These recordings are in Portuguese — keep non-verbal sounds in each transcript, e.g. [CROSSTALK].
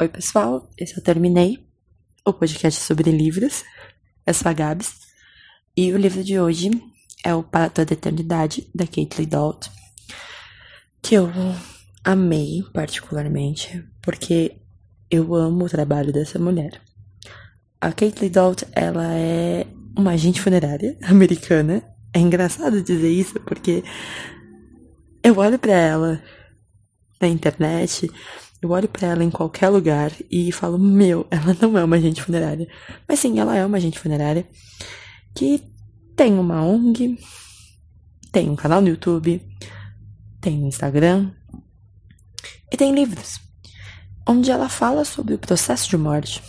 Oi, pessoal, esse eu terminei o podcast sobre livros. Eu sou a Gabs. E o livro de hoje é o Para Toda a Eternidade, da Caitlin Dalt, que eu amei particularmente, porque eu amo o trabalho dessa mulher. A Caitlin Dalt, ela é uma agente funerária [LAUGHS] americana. É engraçado dizer isso, porque eu olho para ela na internet eu olho para ela em qualquer lugar e falo: Meu, ela não é uma agente funerária. Mas sim, ela é uma agente funerária que tem uma ONG, tem um canal no YouTube, tem um Instagram e tem livros, onde ela fala sobre o processo de morte,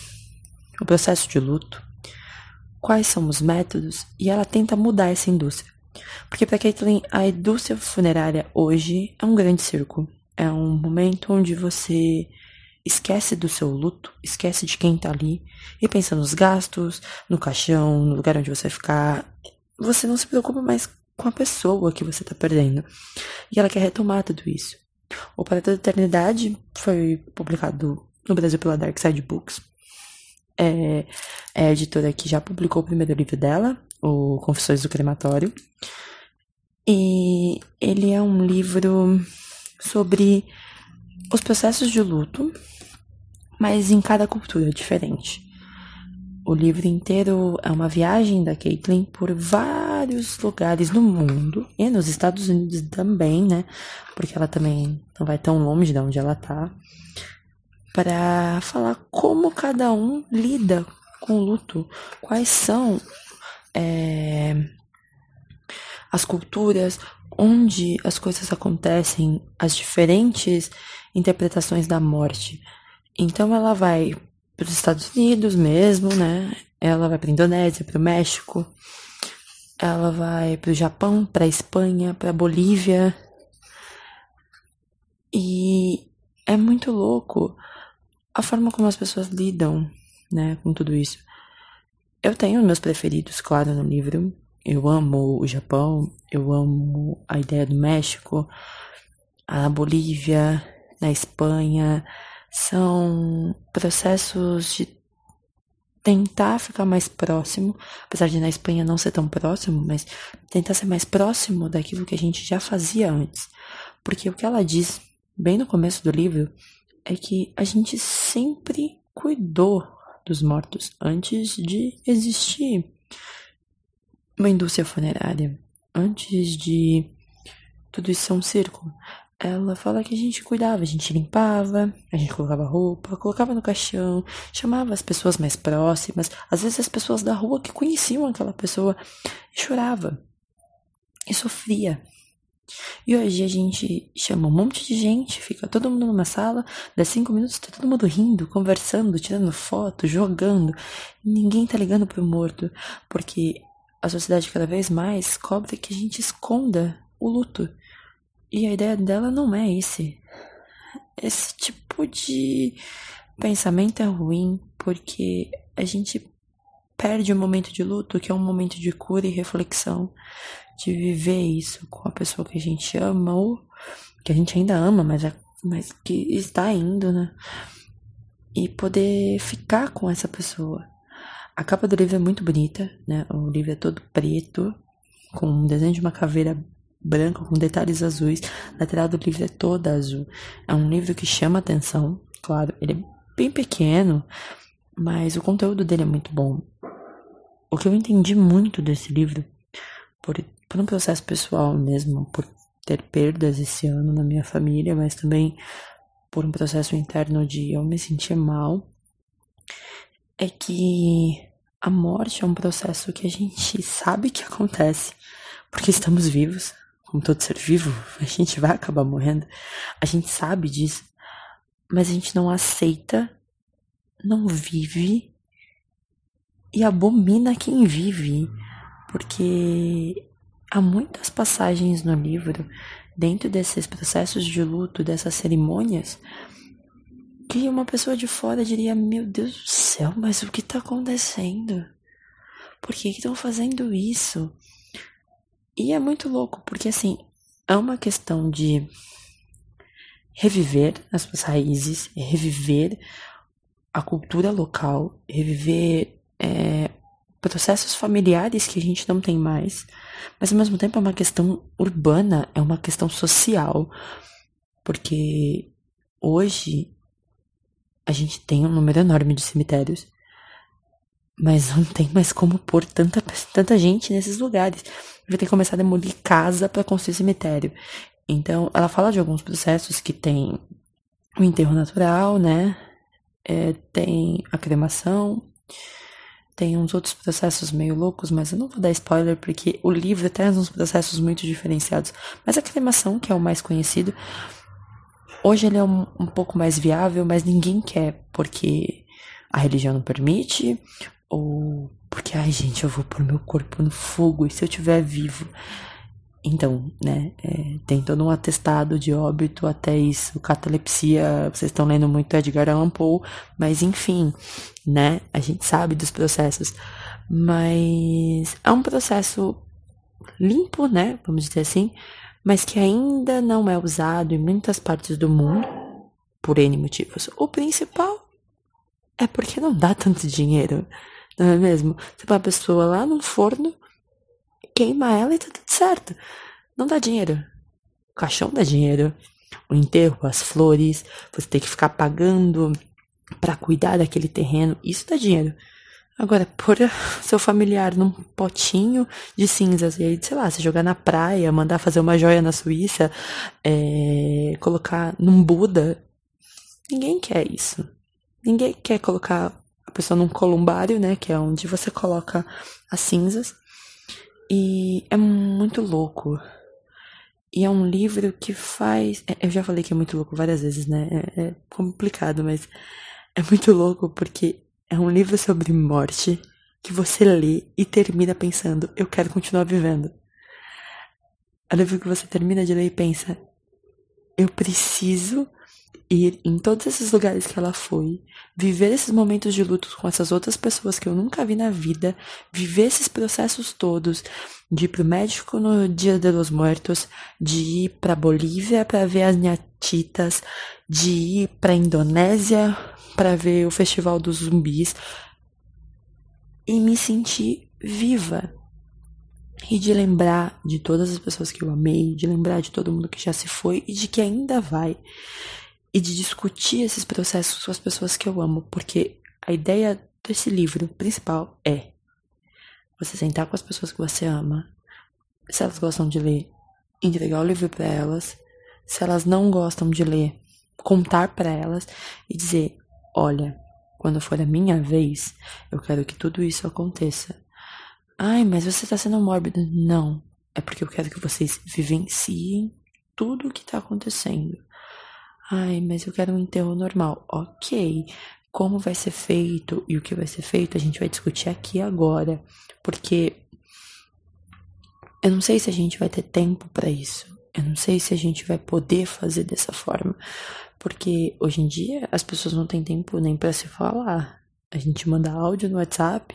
o processo de luto, quais são os métodos e ela tenta mudar essa indústria. Porque para Caitlin, a indústria funerária hoje é um grande circo é um momento onde você esquece do seu luto, esquece de quem tá ali e pensa nos gastos, no caixão, no lugar onde você vai ficar. Você não se preocupa mais com a pessoa que você tá perdendo. E ela quer retomar tudo isso. O Para Toda Eternidade foi publicado no Brasil pela Dark Side Books. É, é a editora que já publicou o primeiro livro dela, o Confissões do Crematório. E ele é um livro sobre os processos de luto, mas em cada cultura diferente. O livro inteiro é uma viagem da Caitlin por vários lugares no mundo e nos Estados Unidos também, né? Porque ela também não vai tão longe de onde ela tá, para falar como cada um lida com o luto, quais são é, as culturas, onde as coisas acontecem, as diferentes interpretações da morte. Então ela vai para os Estados Unidos mesmo, né? Ela vai para a Indonésia, para o México. Ela vai para o Japão, para a Espanha, para a Bolívia. E é muito louco a forma como as pessoas lidam, né, com tudo isso. Eu tenho meus preferidos, claro, no livro. Eu amo o Japão, eu amo a ideia do México, a Bolívia, na Espanha. São processos de tentar ficar mais próximo, apesar de na Espanha não ser tão próximo, mas tentar ser mais próximo daquilo que a gente já fazia antes. Porque o que ela diz bem no começo do livro é que a gente sempre cuidou dos mortos antes de existir uma indústria funerária, antes de tudo isso ser um círculo, ela fala que a gente cuidava, a gente limpava, a gente colocava roupa, colocava no caixão, chamava as pessoas mais próximas, às vezes as pessoas da rua que conheciam aquela pessoa, e chorava e sofria. E hoje a gente chama um monte de gente, fica todo mundo numa sala, dá cinco minutos, tá todo mundo rindo, conversando, tirando foto, jogando. Ninguém tá ligando pro morto, porque a sociedade cada vez mais cobra que a gente esconda o luto. E a ideia dela não é esse. Esse tipo de pensamento é ruim porque a gente perde o momento de luto, que é um momento de cura e reflexão, de viver isso com a pessoa que a gente ama ou que a gente ainda ama, mas, é, mas que está indo, né? E poder ficar com essa pessoa. A capa do livro é muito bonita, né? O livro é todo preto, com um desenho de uma caveira branca com detalhes azuis. A lateral do livro é toda azul. É um livro que chama atenção, claro, ele é bem pequeno, mas o conteúdo dele é muito bom. O que eu entendi muito desse livro, por, por um processo pessoal mesmo, por ter perdas esse ano na minha família, mas também por um processo interno de eu me sentir mal é que a morte é um processo que a gente sabe que acontece, porque estamos vivos, como todo ser vivo, a gente vai acabar morrendo. A gente sabe disso, mas a gente não aceita, não vive e abomina quem vive, porque há muitas passagens no livro, dentro desses processos de luto, dessas cerimônias, que uma pessoa de fora diria: Meu Deus do céu, mas o que está acontecendo? Por que estão fazendo isso? E é muito louco, porque assim, é uma questão de reviver as suas raízes, reviver a cultura local, reviver é, processos familiares que a gente não tem mais, mas ao mesmo tempo é uma questão urbana, é uma questão social, porque hoje a gente tem um número enorme de cemitérios, mas não tem mais como pôr tanta, tanta gente nesses lugares. Vai ter que começar a demolir casa para construir cemitério. Então, ela fala de alguns processos que tem o enterro natural, né? É, tem a cremação, tem uns outros processos meio loucos, mas eu não vou dar spoiler porque o livro traz uns processos muito diferenciados. Mas a cremação, que é o mais conhecido, hoje ele é um, um pouco mais viável, mas ninguém quer porque a religião não permite, ou porque, ai gente, eu vou pôr meu corpo no fogo e se eu estiver vivo. Então, né, é, tem todo um atestado de óbito até isso, catalepsia, vocês estão lendo muito Edgar Allan Poe, mas enfim, né, a gente sabe dos processos. Mas é um processo limpo, né, vamos dizer assim, mas que ainda não é usado em muitas partes do mundo, por N motivos. O principal é porque não dá tanto dinheiro. Não é mesmo? Você põe a pessoa lá no forno, queima ela e tá tudo certo. Não dá dinheiro. O caixão dá dinheiro. O enterro, as flores, você tem que ficar pagando para cuidar daquele terreno, isso dá dinheiro. Agora, pôr [LAUGHS] seu familiar num potinho de cinzas e aí, sei lá, se jogar na praia, mandar fazer uma joia na Suíça, é, colocar num Buda, ninguém quer isso. Ninguém quer colocar a pessoa num columbário, né? Que é onde você coloca as cinzas. E é muito louco. E é um livro que faz. É, eu já falei que é muito louco várias vezes, né? É, é complicado, mas é muito louco porque é um livro sobre morte que você lê e termina pensando: eu quero continuar vivendo. É um livro que você termina de ler e pensa: eu preciso ir em todos esses lugares que ela foi, viver esses momentos de luto com essas outras pessoas que eu nunca vi na vida, viver esses processos todos, de ir pro médico no Dia de los Muertos, de ir pra Bolívia para ver as nhatitas, de ir pra Indonésia para ver o Festival dos Zumbis e me sentir viva. E de lembrar de todas as pessoas que eu amei, de lembrar de todo mundo que já se foi e de que ainda vai e de discutir esses processos com as pessoas que eu amo, porque a ideia desse livro principal é você sentar com as pessoas que você ama, se elas gostam de ler, entregar o livro para elas, se elas não gostam de ler, contar para elas e dizer: olha, quando for a minha vez, eu quero que tudo isso aconteça. Ai, mas você tá sendo mórbido. Não, é porque eu quero que vocês vivenciem tudo o que tá acontecendo. Ai, mas eu quero um enterro normal. Ok. Como vai ser feito e o que vai ser feito, a gente vai discutir aqui agora. Porque eu não sei se a gente vai ter tempo para isso. Eu não sei se a gente vai poder fazer dessa forma. Porque hoje em dia as pessoas não têm tempo nem para se falar. A gente manda áudio no WhatsApp,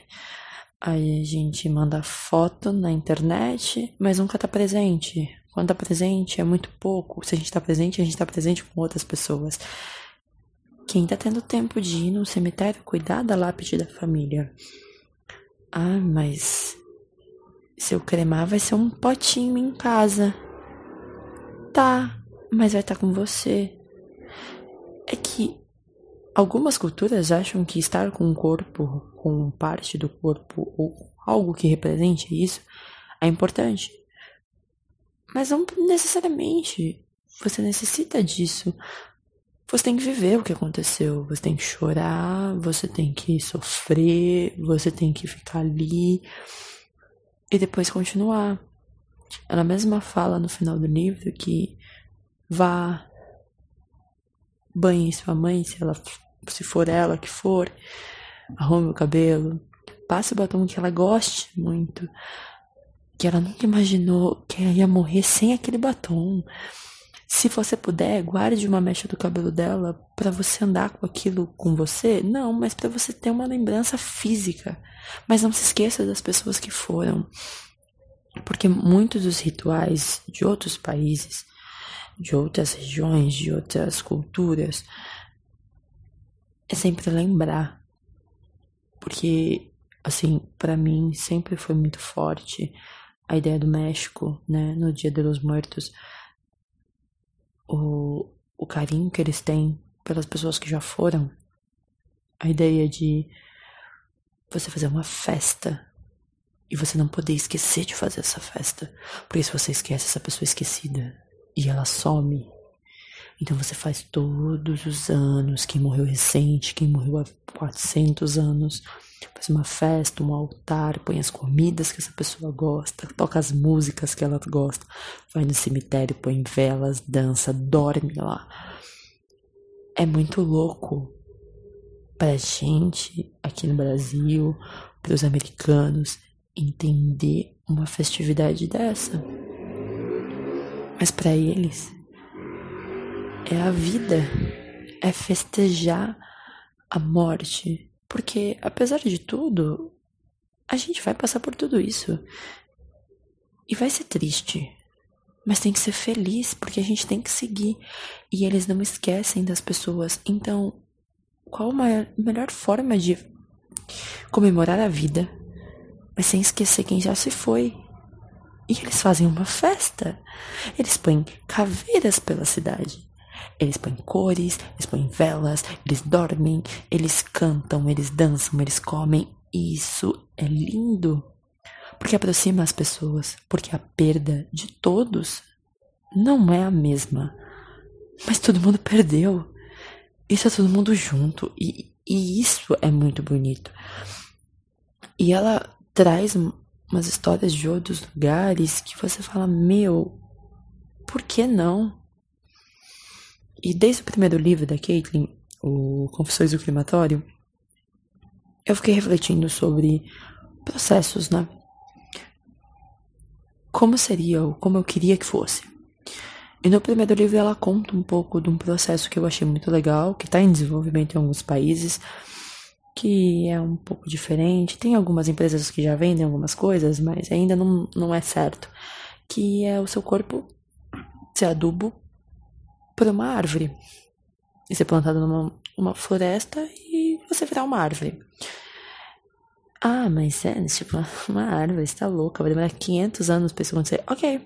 aí a gente manda foto na internet, mas nunca tá presente. Quando tá presente é muito pouco. Se a gente tá presente, a gente tá presente com outras pessoas. Quem tá tendo tempo de ir no cemitério cuidar da lápide da família? Ah, mas se eu cremar vai ser um potinho em casa. Tá, mas vai estar tá com você. É que algumas culturas acham que estar com o corpo, com parte do corpo ou algo que represente isso é importante. Mas não necessariamente. Você necessita disso. Você tem que viver o que aconteceu. Você tem que chorar, você tem que sofrer, você tem que ficar ali e depois continuar. Ela mesma fala no final do livro que vá banhe sua mãe, se ela se for ela que for, arrume o cabelo, passe o batom que ela goste muito, que ela nunca imaginou que ela ia morrer sem aquele batom. Se você puder, guarde uma mecha do cabelo dela para você andar com aquilo com você. Não, mas para você ter uma lembrança física. Mas não se esqueça das pessoas que foram. Porque muitos dos rituais de outros países, de outras regiões, de outras culturas, é sempre lembrar. Porque, assim, para mim sempre foi muito forte a ideia do México, né, no Dia de los Muertos. O, o carinho que eles têm pelas pessoas que já foram. A ideia de você fazer uma festa e você não poder esquecer de fazer essa festa. Porque se você esquece essa pessoa esquecida. E ela some, então você faz todos os anos, quem morreu recente, quem morreu há 400 anos, faz uma festa, um altar, põe as comidas que essa pessoa gosta, toca as músicas que ela gosta, vai no cemitério, põe velas, dança, dorme lá. É muito louco pra gente aqui no Brasil, para os americanos, entender uma festividade dessa. Mas para eles é a vida, é festejar a morte, porque apesar de tudo, a gente vai passar por tudo isso. E vai ser triste, mas tem que ser feliz, porque a gente tem que seguir. E eles não esquecem das pessoas. Então, qual a melhor forma de comemorar a vida mas sem esquecer quem já se foi. E eles fazem uma festa. Eles põem caveiras pela cidade. Eles põem cores, eles põem velas, eles dormem, eles cantam, eles dançam, eles comem. E isso é lindo. Porque aproxima as pessoas. Porque a perda de todos não é a mesma. Mas todo mundo perdeu. Isso é todo mundo junto. E, e isso é muito bonito. E ela traz umas histórias de outros lugares que você fala, meu, por que não? E desde o primeiro livro da Caitlin, o Confissões do Climatório, eu fiquei refletindo sobre processos, né? Como seria, ou como eu queria que fosse. E no primeiro livro ela conta um pouco de um processo que eu achei muito legal, que está em desenvolvimento em alguns países, que é um pouco diferente. Tem algumas empresas que já vendem algumas coisas, mas ainda não, não é certo. Que é o seu corpo ser adubo por uma árvore. E ser plantado numa uma floresta e você virar uma árvore. Ah, mas é, tipo, [LAUGHS] uma árvore, está louca, vai demorar 500 anos pra isso acontecer. Ok.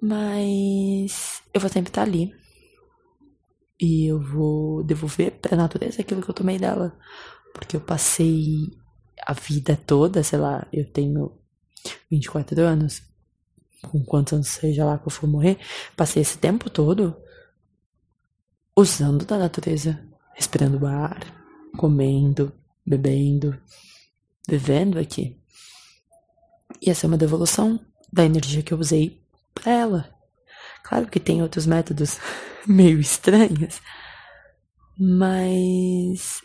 Mas eu vou sempre estar ali. E eu vou devolver pra natureza aquilo que eu tomei dela. Porque eu passei a vida toda, sei lá, eu tenho 24 anos, com quantos anos seja lá que eu for morrer, passei esse tempo todo usando da natureza, respirando ar, comendo, bebendo, vivendo aqui. E essa é uma devolução da energia que eu usei para ela. Claro que tem outros métodos [LAUGHS] [LAUGHS] meio estranhos, mas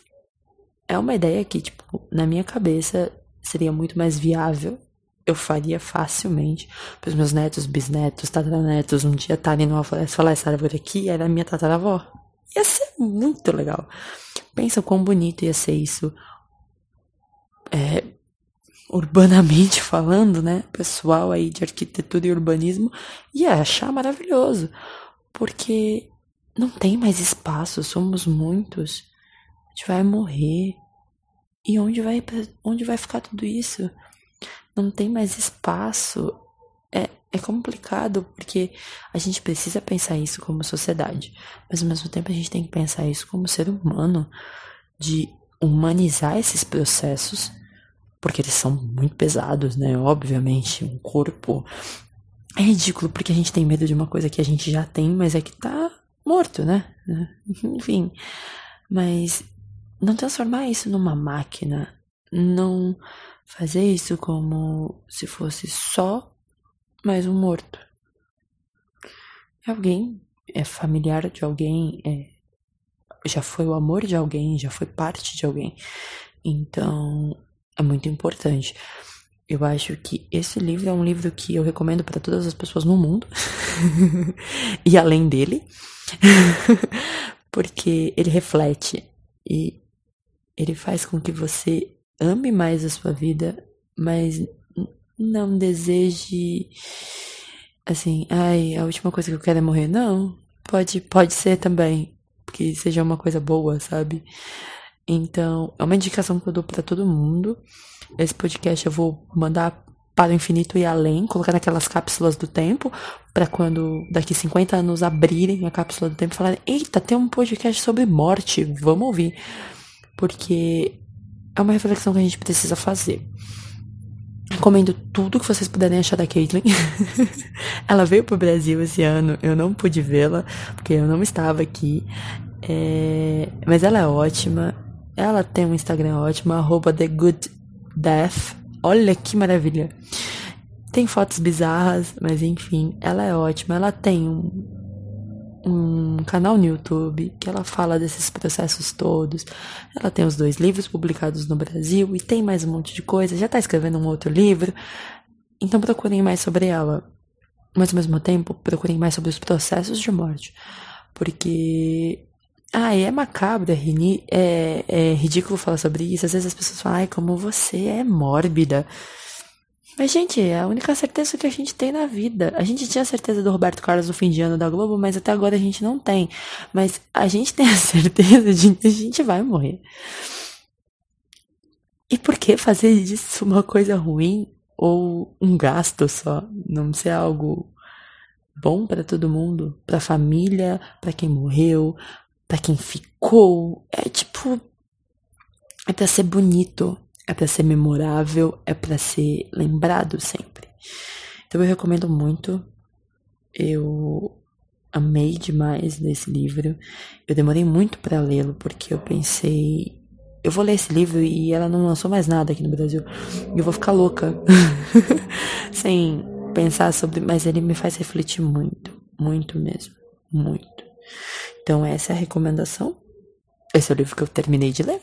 é uma ideia que, tipo, na minha cabeça seria muito mais viável. Eu faria facilmente para os meus netos, bisnetos, tataranetos um dia estarem numa floresta falar essa árvore aqui era minha tataravó. Ia ser muito legal. Pensa quão bonito ia ser isso. É, urbanamente falando, né? Pessoal aí de arquitetura e urbanismo ia achar maravilhoso. Porque não tem mais espaço, somos muitos. A gente vai morrer. E onde vai, onde vai ficar tudo isso? Não tem mais espaço. É, é complicado porque a gente precisa pensar isso como sociedade, mas ao mesmo tempo a gente tem que pensar isso como ser humano, de humanizar esses processos, porque eles são muito pesados, né? Obviamente, um corpo é ridículo porque a gente tem medo de uma coisa que a gente já tem, mas é que tá morto, né? [LAUGHS] Enfim, mas não transformar isso numa máquina, não fazer isso como se fosse só mais um morto. É alguém, é familiar de alguém, é, já foi o amor de alguém, já foi parte de alguém. Então, é muito importante. Eu acho que esse livro é um livro que eu recomendo para todas as pessoas no mundo [LAUGHS] e além dele, [LAUGHS] porque ele reflete e ele faz com que você ame mais a sua vida, mas não deseje assim, ai, a última coisa que eu quero é morrer. Não, pode, pode ser também, que seja uma coisa boa, sabe? Então, é uma indicação que eu dou pra todo mundo. Esse podcast eu vou mandar para o infinito e além, colocar naquelas cápsulas do tempo, para quando daqui 50 anos abrirem a cápsula do tempo e falarem: Eita, tem um podcast sobre morte, vamos ouvir. Porque é uma reflexão que a gente precisa fazer. Recomendo tudo que vocês puderem achar da Caitlyn. [LAUGHS] ela veio pro Brasil esse ano, eu não pude vê-la, porque eu não estava aqui. É... Mas ela é ótima. Ela tem um Instagram ótimo, arroba The Good Death. Olha que maravilha. Tem fotos bizarras, mas enfim, ela é ótima. Ela tem um, um canal no YouTube que ela fala desses processos todos. Ela tem os dois livros publicados no Brasil e tem mais um monte de coisa. Já tá escrevendo um outro livro. Então procurem mais sobre ela. Mas ao mesmo tempo, procurem mais sobre os processos de morte. Porque. Ah, é macabro, é, é, é ridículo falar sobre isso. Às vezes as pessoas falam, ai, como você é mórbida. Mas, gente, é a única certeza que a gente tem na vida. A gente tinha certeza do Roberto Carlos no fim de ano da Globo, mas até agora a gente não tem. Mas a gente [LAUGHS] tem a certeza de que a gente vai morrer. E por que fazer disso uma coisa ruim ou um gasto só? Não ser algo bom para todo mundo, para a família, para quem morreu, para quem ficou. É tipo é para ser bonito, é para ser memorável, é para ser lembrado sempre. Então eu recomendo muito. Eu amei demais desse livro. Eu demorei muito para lê-lo porque eu pensei, eu vou ler esse livro e ela não lançou mais nada aqui no Brasil. E eu vou ficar louca [LAUGHS] sem pensar sobre, mas ele me faz refletir muito, muito mesmo, muito. Então essa é a recomendação. Esse é o livro que eu terminei de ler.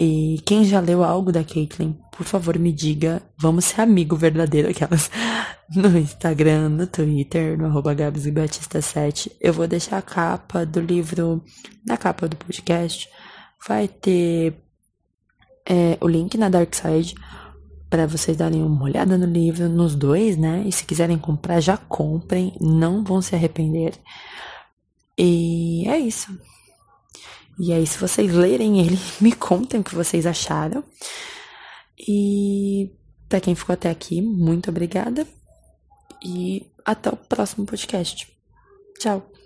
E quem já leu algo da Caitlyn, por favor me diga. Vamos ser amigo verdadeiro, aquelas. [LAUGHS] No Instagram, no Twitter, no arroba Batista7. Eu vou deixar a capa do livro na capa do podcast. Vai ter é, o link na Dark Side para vocês darem uma olhada no livro, nos dois, né? E se quiserem comprar, já comprem, não vão se arrepender. E é isso. E aí, se vocês lerem ele, [LAUGHS] me contem o que vocês acharam. E para quem ficou até aqui, muito obrigada. E até o próximo podcast. Tchau.